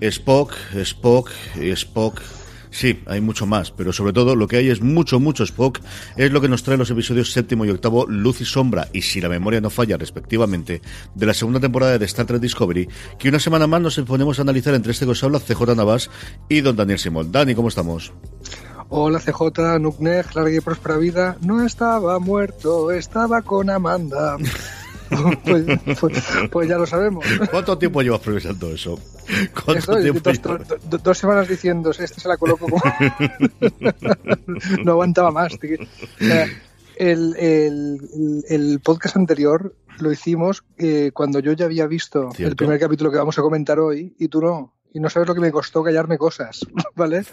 Spock, Spock, Spock. Sí, hay mucho más, pero sobre todo lo que hay es mucho, mucho Spock. Es lo que nos trae los episodios séptimo y octavo, Luz y Sombra, y si la memoria no falla, respectivamente, de la segunda temporada de Star Trek Discovery, que una semana más nos ponemos a analizar entre este que os habla CJ Navas y don Daniel Simón. Dani, ¿cómo estamos? Hola CJ, Nukneg, larga y próspera vida. No estaba muerto, estaba con Amanda. Pues, pues, pues, ya lo sabemos. ¿Cuánto tiempo llevas progresando eso? dos, semanas diciendo, este se la coloco como... no aguantaba más. el, el, podcast anterior lo hicimos eh, cuando yo ya había visto el primer capítulo que vamos a comentar hoy y tú no y no sabes lo que me costó callarme cosas, ¿vale?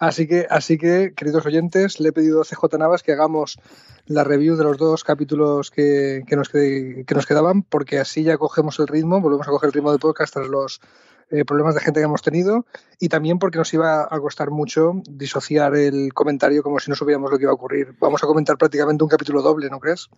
Así que, así que, queridos oyentes, le he pedido a CJ Navas que hagamos la review de los dos capítulos que, que, nos, que nos quedaban, porque así ya cogemos el ritmo, volvemos a coger el ritmo de podcast tras los eh, problemas de gente que hemos tenido y también porque nos iba a costar mucho disociar el comentario como si no supiéramos lo que iba a ocurrir. Vamos a comentar prácticamente un capítulo doble, ¿no crees?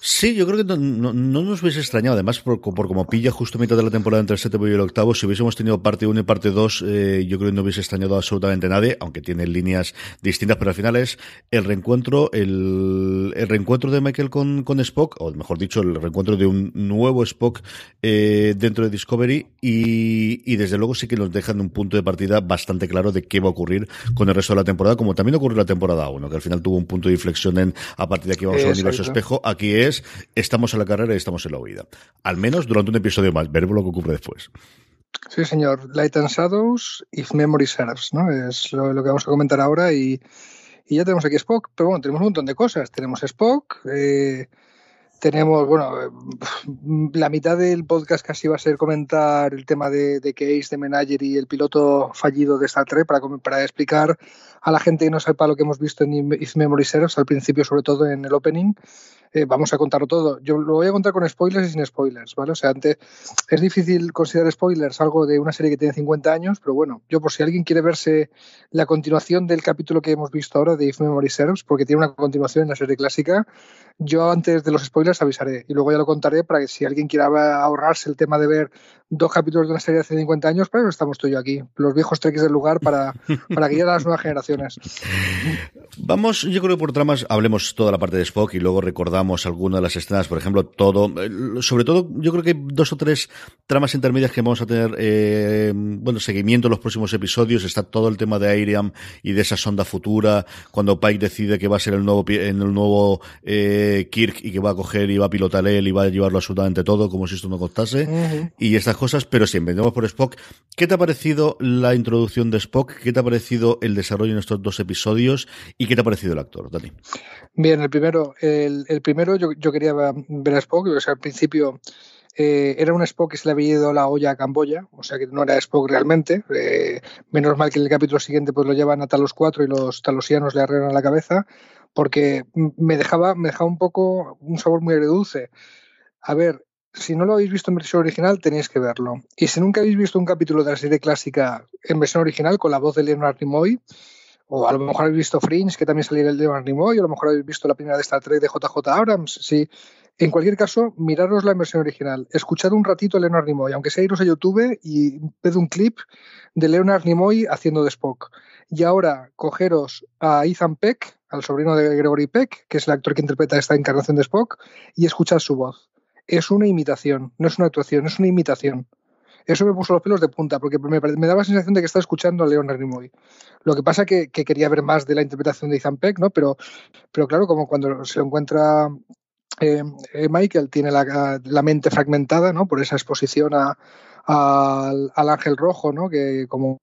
Sí, yo creo que no, nos hubiese extrañado, además por, como pilla justo mitad de la temporada entre el séptimo y el octavo, si hubiésemos tenido parte 1 y parte 2, eh, yo creo que no hubiese extrañado absolutamente nadie, aunque tiene líneas distintas, pero al final es el reencuentro, el, el reencuentro de Michael con, con Spock, o mejor dicho, el reencuentro de un nuevo Spock eh, dentro de Discovery y, y desde luego sí que nos dejan un punto de partida bastante claro de qué va a ocurrir con el resto de la temporada, como también ocurrió la temporada 1, que al final tuvo un punto de inflexión en a partir de aquí vamos al universo espejo. Aquí es estamos en la carrera y estamos en la huida. Al menos durante un episodio más. Veremos lo que ocurre después. Sí, señor. Light and Shadows, If Memory Serves, ¿no? Es lo, que vamos a comentar ahora y, y, ya tenemos aquí Spock, pero bueno, tenemos un montón de cosas. Tenemos Spock, eh, tenemos, bueno, la mitad del podcast casi va a ser comentar el tema de, de Case, de Menager y el piloto fallido de Star Trek para, para explicar a la gente que no sepa lo que hemos visto en If Memory Serves, al principio sobre todo en el opening, eh, vamos a contarlo todo. Yo lo voy a contar con spoilers y sin spoilers, ¿vale? O sea, antes es difícil considerar spoilers algo de una serie que tiene 50 años, pero bueno, yo por si alguien quiere verse la continuación del capítulo que hemos visto ahora de If Memory Serves, porque tiene una continuación en la serie clásica, yo antes de los spoilers avisaré y luego ya lo contaré para que si alguien quiera ahorrarse el tema de ver dos capítulos de una serie de hace 50 años, pero estamos tú y yo aquí, los viejos treques del lugar para, para guiar a las nuevas generaciones. Vamos, yo creo que por tramas hablemos toda la parte de Spock y luego recordamos alguna de las escenas, por ejemplo, todo, sobre todo yo creo que hay dos o tres tramas intermedias que vamos a tener, eh, bueno, seguimiento en los próximos episodios, está todo el tema de Airiam y de esa sonda futura, cuando Pike decide que va a ser el nuevo, en el nuevo eh, Kirk y que va a coger y va a pilotar él y va a llevarlo absolutamente todo, como si esto no costase, y estas cosas, pero si empezamos por Spock, ¿qué te ha parecido la introducción de Spock? ¿Qué te ha parecido el desarrollo en estos dos episodios? ¿Y qué te ha parecido el actor, Dani? Bien, el primero, el, primero yo, quería ver a Spock, o sea, al principio eh, era un Spock que se le había ido la olla a Camboya, o sea que no era Spock realmente. Eh, menos mal que en el capítulo siguiente pues lo llevan a Talos 4 y los talosianos le arreglan la cabeza, porque me dejaba, me dejaba un poco un sabor muy agridulce. A ver, si no lo habéis visto en versión original, tenéis que verlo. Y si nunca habéis visto un capítulo de la serie clásica en versión original con la voz de Leonard Nimoy, o a lo mejor habéis visto Fringe, que también salía el de Nimoy, o a lo mejor habéis visto la primera de Star Trek de JJ Abrams. Sí. En cualquier caso, miraros la versión original. Escuchad un ratito a Leonard Nimoy, aunque sea iros a YouTube y ved un clip de Leonard Nimoy haciendo de Spock. Y ahora, cogeros a Ethan Peck, al sobrino de Gregory Peck, que es el actor que interpreta esta encarnación de Spock, y escuchad su voz. Es una imitación, no es una actuación, es una imitación. Eso me puso los pelos de punta, porque me, daba la sensación de que estaba escuchando a Leonard Nimoy. Lo que pasa que, que quería ver más de la interpretación de Ethan Peck, ¿no? Pero, pero claro, como cuando se encuentra eh, eh, Michael tiene la, mente fragmentada, ¿no? Por esa exposición a, a, al ángel rojo, ¿no? Que como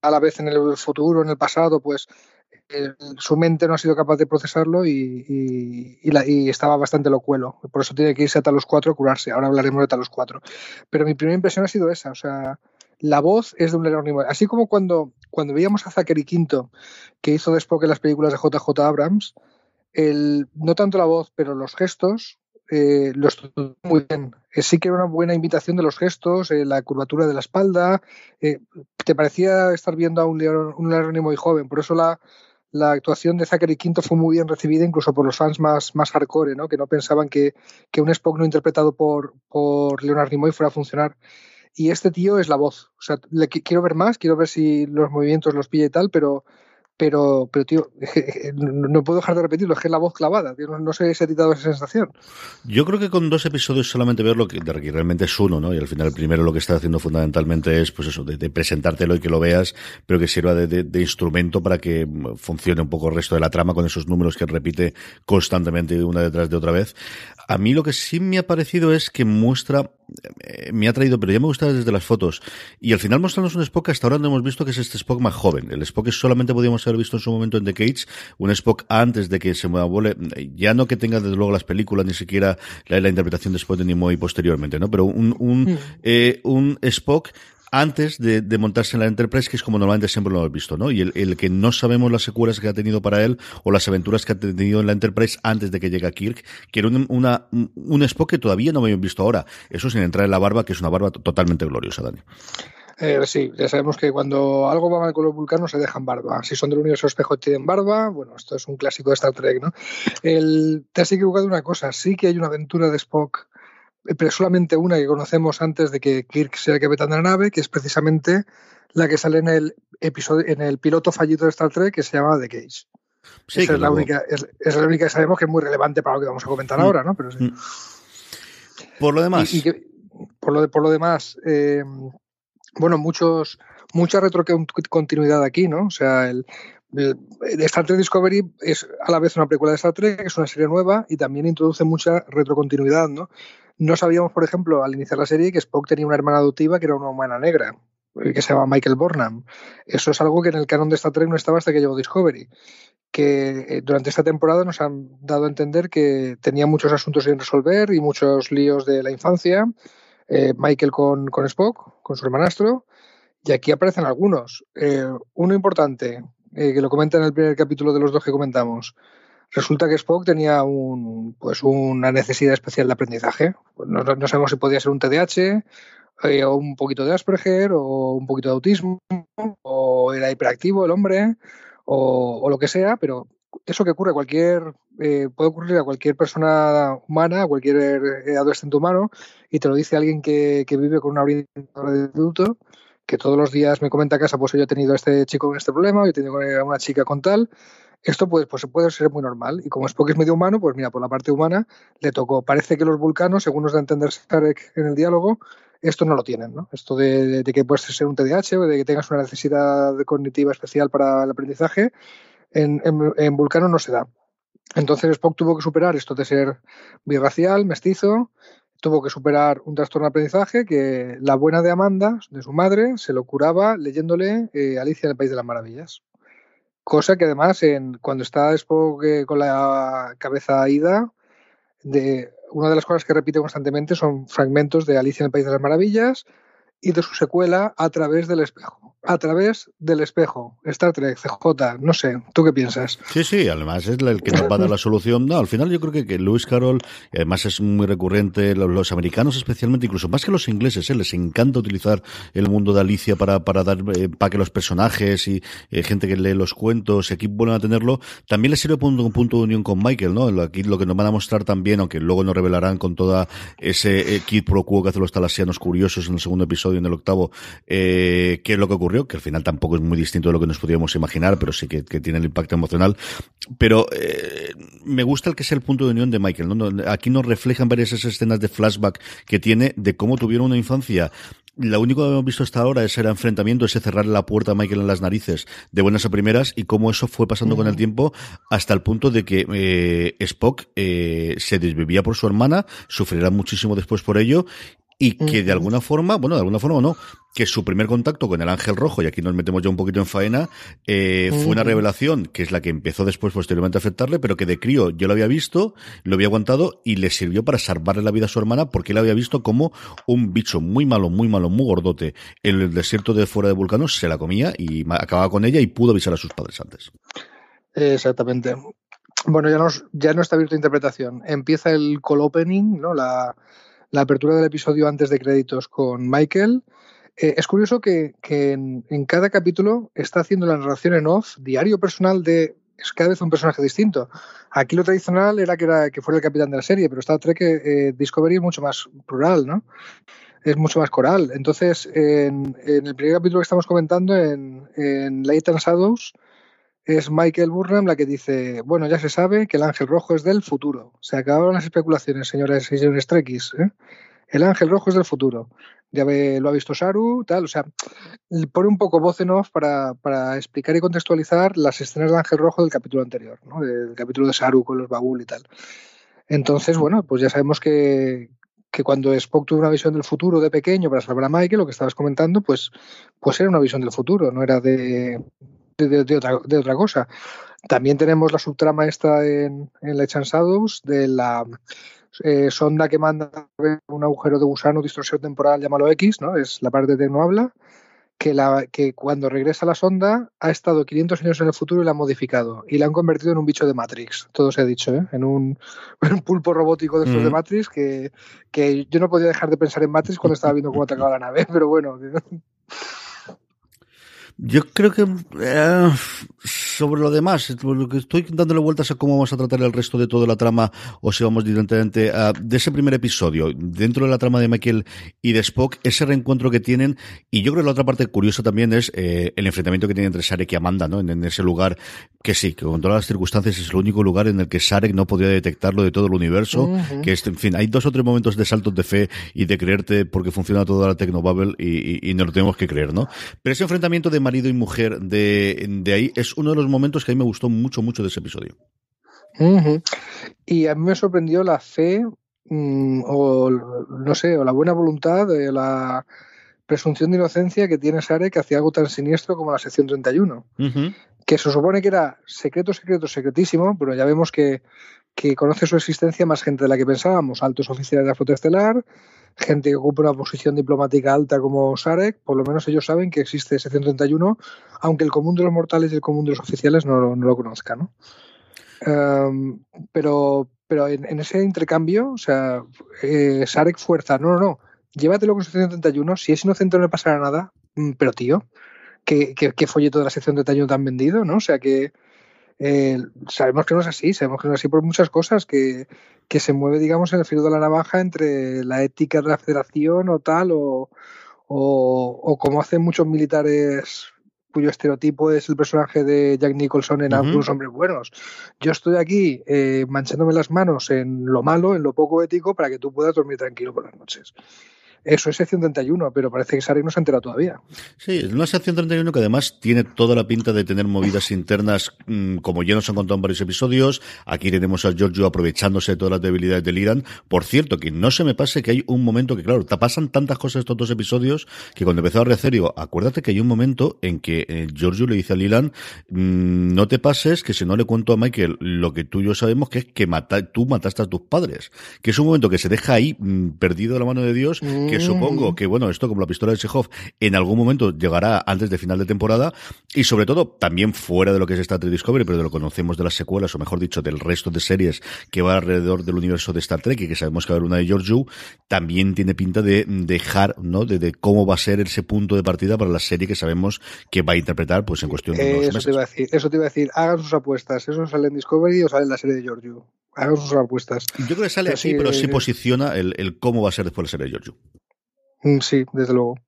a la vez en el futuro, en el pasado, pues su mente no ha sido capaz de procesarlo y, la, y, estaba bastante locuelo. Por eso tiene que irse a Talos 4 a curarse. Ahora hablaremos de Talos 4. Pero mi primera impresión ha sido esa. O sea, la voz es de un Leonard. Así como cuando, cuando veíamos a Zachary Quinto, que hizo después en las películas de JJ Abrams, el, no tanto la voz, pero los gestos, eh, los muy bien. Eh, sí que era una buena invitación de los gestos, eh, la curvatura de la espalda. Eh, te parecía estar viendo a un Leonard, un Leonard Nimoy joven. Por eso la, la actuación de Zachary Quinto fue muy bien recibida, incluso por los fans más, más hardcore, ¿no? que no pensaban que, que un Spock no interpretado por, por Leonard Nimoy fuera a funcionar. Y este tío es la voz. O sea, le quiero ver más, quiero ver si los movimientos los pilla y tal, pero, pero, pero tío, no puedo dejar de repetirlo, es que es la voz clavada, tío, no, sé si he titado esa sensación. Yo creo que con dos episodios solamente verlo, que, que realmente es uno, ¿no? Y al final el primero lo que está haciendo fundamentalmente es, pues eso, de, de presentártelo y que lo veas, pero que sirva de, de, de, instrumento para que funcione un poco el resto de la trama con esos números que repite constantemente una detrás de otra vez. A mí lo que sí me ha parecido es que muestra, eh, me ha traído, pero ya me gusta desde las fotos, y al final mostrarnos un Spock hasta ahora no hemos visto que es este Spock más joven. El Spock que solamente podíamos haber visto en su momento en The Cage, un Spock antes de que se me abole, ya no que tenga desde luego las películas, ni siquiera la, la interpretación de Spock de Nimoy posteriormente, ¿no? Pero un, un, mm. eh, un Spock antes de, montarse en la Enterprise, que es como normalmente siempre lo hemos visto, ¿no? Y el, que no sabemos las secuelas que ha tenido para él o las aventuras que ha tenido en la Enterprise antes de que llegue a Kirk, que era un, Spock que todavía no habíamos visto ahora. Eso sin entrar en la barba, que es una barba totalmente gloriosa, Dani. Eh, sí, ya sabemos que cuando algo va mal con los vulcanos se dejan barba. Si son del universo espejo tienen barba, bueno, esto es un clásico de Star Trek, ¿no? El, te has equivocado una cosa, sí que hay una aventura de Spock pero solamente una que conocemos antes de que Kirk sea el capitán de la nave, que es precisamente la que sale en el episodio, en el piloto fallido de Star Trek que se llama The Cage. Sí, Esa es, la única, es, es, la única que sabemos que es muy relevante para lo que vamos a comentar mm. ahora, ¿no? Pero sí. Por lo demás. Y, y que, por, lo de, por lo demás, eh, bueno, muchos, mucha retrocontinuidad aquí, ¿no? O sea, el, Star Trek Discovery es a la vez una precuela de Star Trek, es una serie nueva y también introduce mucha retrocontinuidad, ¿no? No sabíamos, por ejemplo, al iniciar la serie, que Spock tenía una hermana adoptiva que era una humana negra, que se llama Michael Burnham. Eso es algo que en el canon de Star Trek no estaba hasta que llegó Discovery. Que durante esta temporada nos han dado a entender que tenía muchos asuntos sin resolver y muchos líos de la infancia. Eh, Michael con, con, Spock, con su hermanastro. Y aquí aparecen algunos. Eh, uno importante, eh, que lo comenta en el primer capítulo de los dos que comentamos. Resulta que Spock tenía un, pues una necesidad especial de aprendizaje. No, sabemos si podía ser un TDAH, eh, o un poquito de Asperger, o un poquito de autismo, o era hiperactivo el hombre, o, lo que sea, pero eso que ocurre a cualquier, eh, puede ocurrir a cualquier persona humana, a cualquier eh, adolescente humano, y te lo dice alguien que, vive con una orientadora de adulto, que todos los días me comenta a casa, pues yo he tenido a este chico con este problema, yo he tenido una chica con tal, esto pues, pues puede ser muy normal. Y como Spock es medio humano, pues mira, por la parte humana le tocó. Parece que los vulcanos, según nos da a entender Sarek en el diálogo, esto no lo tienen, ¿no? Esto de, que puedes ser un TDAH o de que tengas una necesidad cognitiva especial para el aprendizaje, en, en, en Vulcano no se da. Entonces Spock tuvo que superar esto de ser birracial, mestizo, tuvo que superar un trastorno de aprendizaje que la buena de Amanda, de su madre, se lo curaba leyéndole eh, Alicia en el País de las Maravillas. Cosa que además, en, cuando está Spock eh, con la cabeza ida, de, una de las cosas que repite constantemente son fragmentos de Alicia en el País de las Maravillas y de su secuela A través del espejo a través del espejo. Star Trek, CJ, no sé, ¿tú qué piensas? Sí, sí, además es el que nos va a dar la solución. No, al final yo creo que, que Lewis Carroll, además es muy recurrente, los, americanos especialmente, incluso más que los ingleses, ¿eh? les encanta utilizar el mundo de Alicia para, para dar, eh, para que los personajes y eh, gente que lee los cuentos, y aquí vuelvan a tenerlo, también les sirve un, un punto de unión con Michael, ¿no? Aquí lo que nos van a mostrar también, aunque luego nos revelarán con toda ese eh, kit pro quo que hacen los talasianos curiosos en el segundo episodio, en el octavo, eh, qué es lo que ocurrió ocurrió, que al final tampoco es muy distinto de lo que nos podríamos imaginar, pero sí que, que tiene el impacto emocional. Pero eh, me gusta el que sea el punto de unión de Michael. ¿no? Aquí nos reflejan varias esas escenas de flashback que tiene de cómo tuvieron una infancia lo único que hemos visto hasta ahora es el enfrentamiento, ese cerrar la puerta a Michael en las narices de buenas a primeras y cómo eso fue pasando con el tiempo hasta el punto de que eh, Spock eh, se desvivía por su hermana, sufrirá muchísimo después por ello y que de alguna forma, bueno, de alguna forma o no, que su primer contacto con el Ángel Rojo, y aquí nos metemos ya un poquito en faena, eh, fue una revelación que es la que empezó después posteriormente a afectarle, pero que de crío yo lo había visto, lo había aguantado y le sirvió para salvarle la vida a su hermana porque él había visto como un bicho muy malo, muy malo, muy gordote en el desierto de fuera de Vulcano se la comía y acababa con ella y pudo avisar a sus padres antes. Exactamente. Bueno, ya, nos, ya no está abierto interpretación. Empieza el call opening, ¿no? La, la apertura del episodio antes de créditos con Michael. Eh, es curioso que, en, cada capítulo está haciendo la narración en off, diario personal de es cada vez un personaje distinto. Aquí lo tradicional era que, era que fuera el capitán de la serie, pero Star Trek eh, Discovery es mucho más plural, ¿no? Es mucho más coral. Entonces, en, el primer capítulo que estamos comentando, en, en Late and Shadows, es Michael Burnham la que dice, bueno, ya se sabe que el ángel rojo es del futuro. Se acabaron las especulaciones, señores y señores Trekkies. ¿eh? El ángel rojo es del futuro. Ya lo ha visto Saru, tal. O sea, pone un poco voz en off para, para, explicar y contextualizar las escenas del ángel rojo del capítulo anterior, ¿no? del capítulo de Saru con los Babul y tal. Entonces, bueno, pues ya sabemos que, que cuando Spock tuvo una visión del futuro de pequeño para salvar a Michael, lo que estabas comentando, pues, pues era una visión del futuro, no era de, de, otra, de otra cosa. También tenemos la subtrama esta en, en Legends Shadows de la eh, sonda que manda un agujero de gusano, distorsión temporal, llámalo X, ¿no? Es la parte de no habla. Que, la, que cuando regresa la sonda ha estado 500 años en el futuro y la han modificado y la han convertido en un bicho de Matrix, todo se ha dicho, ¿eh? en, un, pulpo robótico de estos de Matrix que, que yo no podía dejar de pensar en Matrix cuando estaba viendo cómo atacaba la nave, pero bueno, yo creo que eh, sobre lo demás, lo que estoy dándole vueltas a cómo vamos a tratar el resto de toda la trama, o si vamos directamente a, de ese primer episodio, dentro de la trama de Michael y de Spock, ese reencuentro que tienen, y yo creo que la otra parte curiosa también es eh, el enfrentamiento que tiene entre Sarek y Amanda, ¿no? En, ese lugar que sí, que con todas las circunstancias es el único lugar en el que Sarek no podía detectarlo de todo el universo, que es, en fin, hay dos o tres momentos de saltos de fe y de creerte porque funciona toda la Tecnobubble y, y, y nos lo tenemos que creer, ¿no? Pero ese enfrentamiento de marido y mujer de, de ahí es uno de los momentos que a mí me gustó mucho, mucho de ese episodio. Y a mí me sorprendió la fe mm, o no sé, o la buena voluntad, de la presunción de inocencia que tiene Sarek hacia algo tan siniestro como la sección 31. Que se supone que era secreto, secreto, secretísimo, pero ya vemos que, que conoce su existencia más gente de la que pensábamos, altos oficiales de la flota estelar, gente que ocupa una posición diplomática alta como Sarek, por lo menos ellos saben que existe ese 131, aunque el común de los mortales y el común de los oficiales no, lo conozca, ¿no? Em, pero pero en, ese intercambio, o sea, eh, Sarek fuerza, no, no, no, llévatelo con ese 131, si es inocente no le pasará nada, mm, pero tío, ¿qué, qué, folleto de la sección 31 te han vendido, ¿no? O sea que eh, sabemos que no es así, sabemos que no es así por muchas cosas, que, que se mueve, digamos, en el filo de la navaja entre la ética de la federación o tal, o, o, como hacen muchos militares cuyo estereotipo es el personaje de Jack Nicholson en Algunos Hombres Buenos. Yo estoy aquí eh, manchándome las manos en lo malo, en lo poco ético, para que tú puedas dormir tranquilo por las noches. Eso es sección 31, pero parece que Sarek no se ha enterado todavía. Sí, es una sección 31 que además tiene toda la pinta de tener movidas internas, mm, como ya nos han contado en varios episodios. Aquí tenemos a Giorgio aprovechándose de todas las debilidades del Irán. Por cierto, que no se me pase que hay un momento que, claro, te pasan tantas cosas estos dos episodios que cuando empezó a Recerio, acuérdate que hay un momento en que eh, Giorgio le dice al Irán, mm, no te pases, que si no le cuento a Michael lo que tú y yo sabemos, que es que mata, tú mataste a tus padres. Que es un momento que se deja ahí mm, perdido de la mano de Dios que supongo mm. que, bueno, esto como la pistola de Chekhov en algún momento llegará antes de final de temporada y sobre todo también fuera de lo que es Star Trek Discovery, pero de lo que conocemos de las secuelas o mejor dicho del resto de series que va alrededor del universo de Star Trek y que sabemos que va a haber una de George Yu, también tiene pinta de dejar, ¿no? De, cómo va a ser ese punto de partida para la serie que sabemos que va a interpretar pues en cuestión de eso Te iba a decir, eso te iba a decir, hagan sus apuestas, eso sale en Discovery o sale en la serie de George Yu. Hagan sus apuestas. Yo creo que sale así, pero sí posiciona el, el, cómo va a ser después la serie de. Mm, sí, desde luego.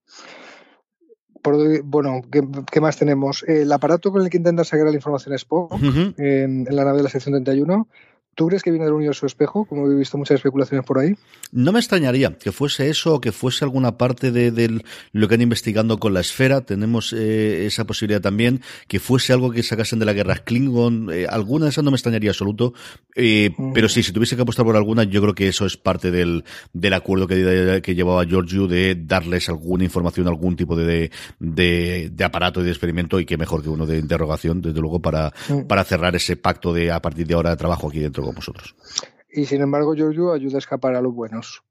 bueno, ¿qué, más tenemos? El aparato con el que intenta sacar la información Spock en, la nave de la sección 31 ¿Tú crees que viene del universo espejo? Como he visto muchas especulaciones por ahí. No me extrañaría que fuese eso o que fuese alguna parte de, lo que han investigando con la esfera. Tenemos eh, esa posibilidad también. Que fuese algo que sacasen de la guerra Klingon. Eh, alguna de esas no me extrañaría absoluto. Eh, mm. Pero sí, si tuviese que apostar por alguna, yo creo que eso es parte del, del acuerdo que, que llevaba Giorgio de darles alguna información, algún tipo de, de, de, aparato y de experimento y que mejor que uno de interrogación, desde luego, para, mm. para cerrar ese pacto de a partir de ahora de trabajo aquí dentro con vosotros. Y sin embargo, Giorgio ayuda a escapar a los buenos.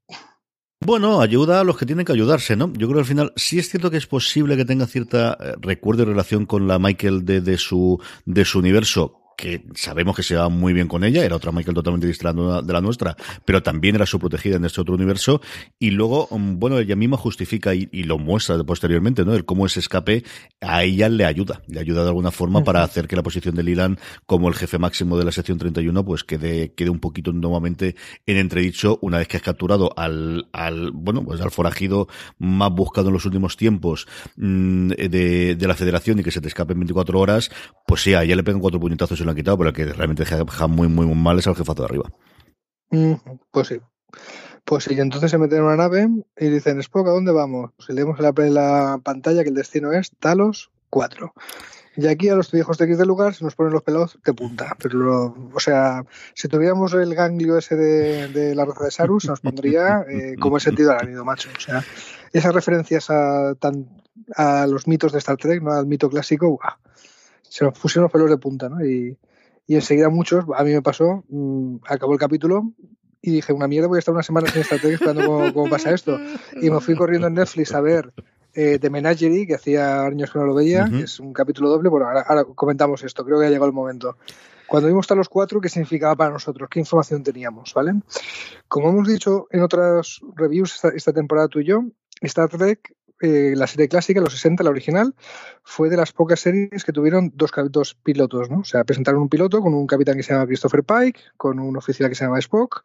Bueno, ayuda a los que tienen que ayudarse, ¿no? Yo creo que al final sí es cierto que es posible que tenga cierta eh, recuerdo y relación con la Michael de, de su de su universo, que sabemos que se va muy bien con ella, era otra Michael totalmente distinta de la nuestra, pero también era su protegida en este otro universo, y luego, mm, bueno, ella misma justifica y, lo muestra posteriormente, ¿no? El cómo ese escape a ella le ayuda, le ayuda de alguna forma para hacer que la posición de Lilan como el jefe máximo de la sección 31 pues quede, quede un poquito nuevamente en entredicho una vez que has capturado al, al bueno, pues al forajido más buscado en los últimos tiempos mm, de, de la federación y que se te escape en 24 horas, pues sí, a ella le pegan cuatro puñetazos lo han quitado, pero el que realmente deja muy, muy, muy mal es al jefazo de arriba. pues sí. Pues sí, entonces se meten en una nave y dicen, Spock, ¿a dónde vamos? Si leemos en la, pantalla que el destino es Talos 4. Y aquí a los viejos de X del lugar se nos ponen los pelos de punta. Pero, o sea, si tuviéramos el ganglio ese de, la roza de Sarus, nos pondría eh, como el sentido arácnido, macho. O sea, esas referencias a, tan, a los mitos de Star Trek, ¿no? al mito clásico, se nos pusieron los pelos de punta, ¿no? Y, y enseguida muchos, a mí me pasó, mm, acabó el capítulo y dije, una mierda, voy a estar una semana sin Star Trek esperando cómo, pasa esto. Y me fui corriendo en Netflix a ver eh, The Menagerie, que hacía años que no lo veía, que es un capítulo doble. Bueno, ahora, comentamos esto, creo que ha llegado el momento. Cuando vimos a los cuatro, ¿qué significaba para nosotros? ¿Qué información teníamos? ¿Vale? Como hemos dicho en otras reviews esta, esta temporada tú y yo, Star Trek eh, la serie clásica, los 60, la original, fue de las pocas series que tuvieron dos, dos pilotos, ¿no? O sea, presentaron un piloto con un capitán que se llama Christopher Pike, con un oficial que se llama Spock.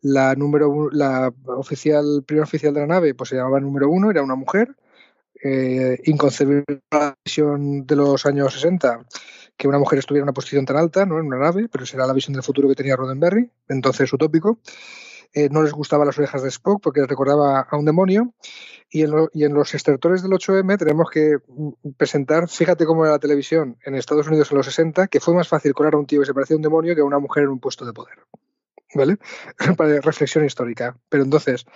La número la oficial, primer oficial de la nave, pues se llamaba número uno, era una mujer. Eh, inconcebible la visión de los años 60 que una mujer estuviera en una posición tan alta, ¿no? En una nave, pero será la visión del futuro que tenía Roddenberry, entonces utópico. Eh, no les gustaban las orejas de Spock porque les recordaba a un demonio. Y en, los extractores del 8M tenemos que mm, presentar, fíjate cómo era la televisión en Estados Unidos en los 60, que fue más fácil colar a un tío que se parecía a un demonio que a una mujer en un puesto de poder. ¿Vale? Para reflexión histórica. Pero entonces,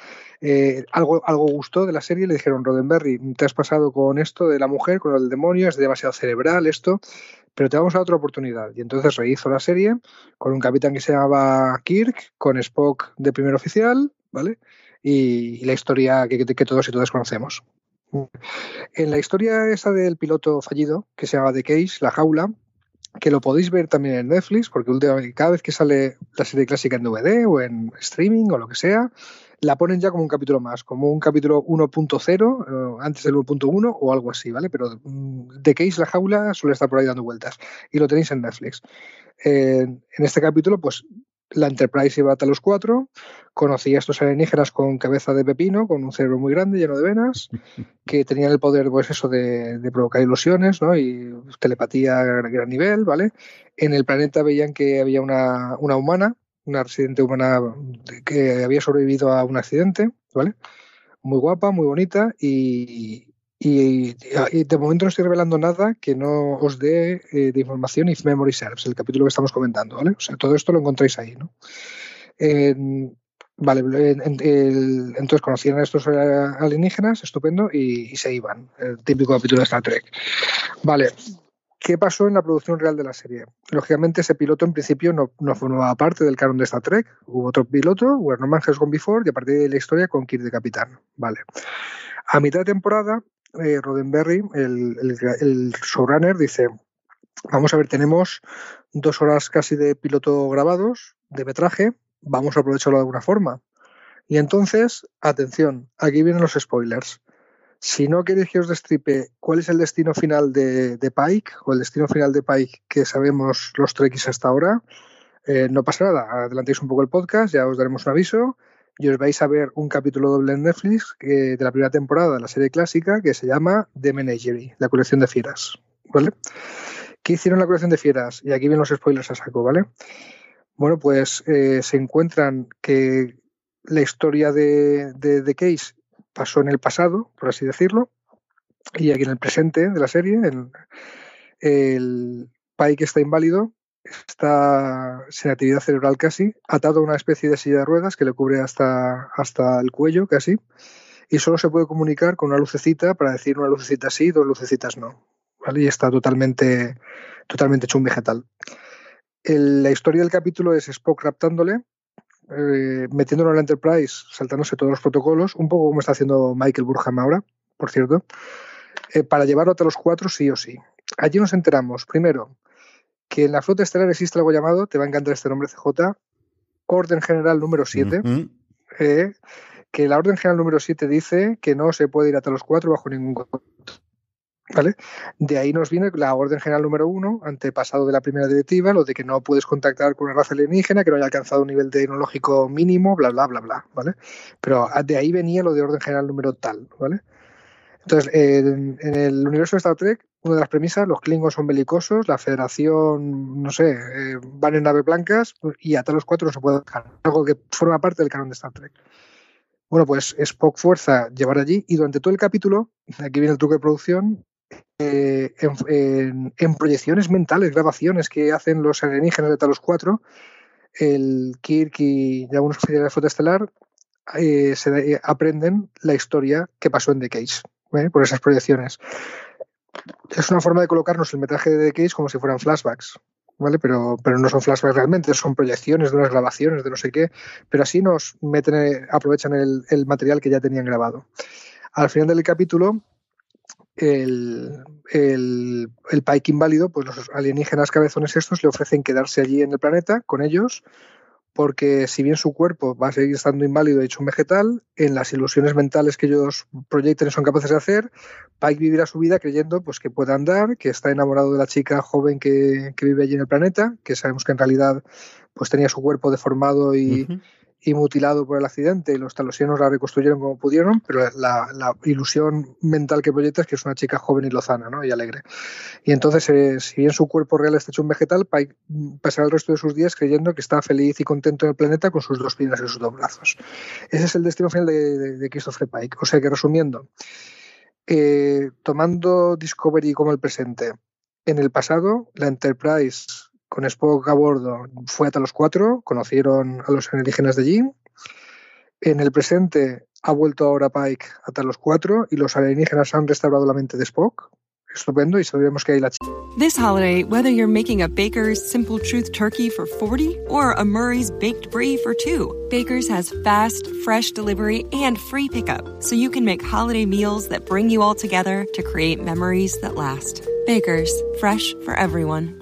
eh, algo, algo gustó de la serie, le dijeron, Roddenberry, te has pasado con esto de la mujer, con el demonio, es demasiado cerebral esto pero te vamos a dar otra oportunidad. Y entonces rehizo la serie con un capitán que se llamaba Kirk, con Spock de primer oficial, ¿vale? Y, la historia que, todos y todas conocemos. En la historia esa del piloto fallido, que se llama The Case, La Jaula, que lo podéis ver también en Netflix, porque últimamente cada vez que sale la serie clásica en DVD o en streaming o lo que sea, la ponen ya como un capítulo más, como un capítulo 1.0, eh, antes del 1.1 o algo así, ¿vale? Pero mm, The Case, la jaula, suele estar por ahí dando vueltas. Y lo tenéis en Netflix. en este capítulo, pues la Enterprise iba a los cuatro, conocía a estos alienígenas con cabeza de pepino, con un cerebro muy grande, lleno de venas, que tenían el poder, pues eso, de, provocar ilusiones, ¿no? Y telepatía a gran nivel, ¿vale? En el planeta veían que había una, una humana una residente humana que había sobrevivido a un accidente, ¿vale? Muy guapa, muy bonita y, de momento no estoy revelando nada que no os dé eh, de información if memory serves, el capítulo que estamos comentando, ¿vale? O sea, todo esto lo encontráis ahí, ¿no? vale, entonces conocían a estos alienígenas, estupendo, y, y, se iban. El típico capítulo de Star Trek. Vale, ¿Qué pasó en la producción real de la serie? Lógicamente, ese piloto en principio no, formaba parte del canon de Star Trek. Hubo otro piloto, Where No Man Has Gone Before, y a partir de la historia con Kirk de capitán. Vale. A mitad de temporada, eh, Roddenberry, el, showrunner, dice: Vamos a ver, tenemos dos horas casi de piloto grabados, de metraje, vamos a aprovecharlo de alguna forma. Y entonces, atención, aquí vienen los spoilers. Si no queréis que os destripe cuál es el destino final de, Pike o el destino final de Pike que sabemos los trekkies hasta ahora, eh, no pasa nada. Adelantéis un poco el podcast, ya os daremos un aviso y os vais a ver un capítulo doble en Netflix de la primera temporada de la serie clásica que se llama The Menagerie, la colección de fieras. ¿Vale? ¿Qué hicieron la colección de fieras? Y aquí vienen los spoilers a saco, ¿vale? Bueno, pues eh, se encuentran que la historia de, de, de, Case pasó en el pasado, por así decirlo, y aquí en el presente de la serie, el, el Pike está inválido, está sin actividad cerebral casi, atado a una especie de silla de ruedas que le cubre hasta, hasta el cuello casi, y solo se puede comunicar con una lucecita para decir una lucecita sí, dos lucecitas no. Y está totalmente, totalmente hecho un vegetal. La historia del capítulo es Spock raptándole, eh, metiéndolo en la Enterprise, saltándose todos los protocolos, un poco como está haciendo Michael Burham ahora, por cierto, eh, para llevarlo hasta los cuatro sí o sí. Allí nos enteramos, primero, que en la flota estelar existe algo llamado, te va a encantar este nombre CJ, Orden General número 7, uh -huh. eh, que la Orden General número 7 dice que no se puede ir hasta los cuatro bajo ningún concepto. ¿Vale? De ahí nos viene la orden general número uno, antepasado de la primera directiva, lo de que no puedes contactar con una raza alienígena que no haya alcanzado un nivel tecnológico mínimo, bla, bla, bla, bla, ¿vale? Pero de ahí venía lo de orden general número tal, ¿vale? Entonces, en, en el universo de Star Trek, una de las premisas, los Klingons son belicosos, la Federación, no sé, eh, van en naves blancas y hasta los cuatro no se puede dejar, algo que forma parte del canon de Star Trek. Bueno, pues Spock fuerza llevar allí y durante todo el capítulo, aquí viene el truco de producción, eh, en, proyecciones mentales, grabaciones que hacen los alienígenas de Talos 4, el Kirk y algunos oficiales de flota estelar eh, se, eh, aprenden la historia que pasó en The Case, ¿eh? por esas proyecciones. Es una forma de colocarnos el metraje de Case como si fueran flashbacks, ¿vale? Pero, pero no son flashbacks realmente, son proyecciones de unas grabaciones, de no sé qué, pero así nos meten, aprovechan el, el material que ya tenían grabado. Al final del capítulo, el, el, el, Pike inválido, pues los alienígenas cabezones estos le ofrecen quedarse allí en el planeta con ellos, porque si bien su cuerpo va a seguir estando inválido hecho un vegetal, en las ilusiones mentales que ellos proyecten son capaces de hacer, Pike vivirá su vida creyendo pues, que puede andar, que está enamorado de la chica joven que, que vive allí en el planeta, que sabemos que en realidad pues tenía su cuerpo deformado y, y mutilado por el accidente y los talosianos la reconstruyeron como pudieron, pero la, la, ilusión mental que proyecta es que es una chica joven y lozana ¿no? y alegre. Y entonces, eh, si bien su cuerpo real está hecho un vegetal, pasará el resto de sus días creyendo que está feliz y contento en el planeta con sus dos piernas y sus dos brazos. Ese es el destino final de Christopher Pike. O sea que resumiendo, eh, tomando Discovery como el presente, en el pasado, la Enterprise con Spock a bordo fue hasta los cuatro, conocieron a los alienígenas de allí. En el presente ha vuelto ahora Pike hasta los cuatro y los alienígenas han restaurado la mente de Spock. Estupendo y sabemos que hay la This holiday, whether you're making a Baker's Simple Truth turkey for 40 or a Murray's Baked Brie for 2, Baker's has fast, fresh delivery and free pickup, so you can make holiday meals that bring you all together to create memories that last. Baker's, fresh for everyone.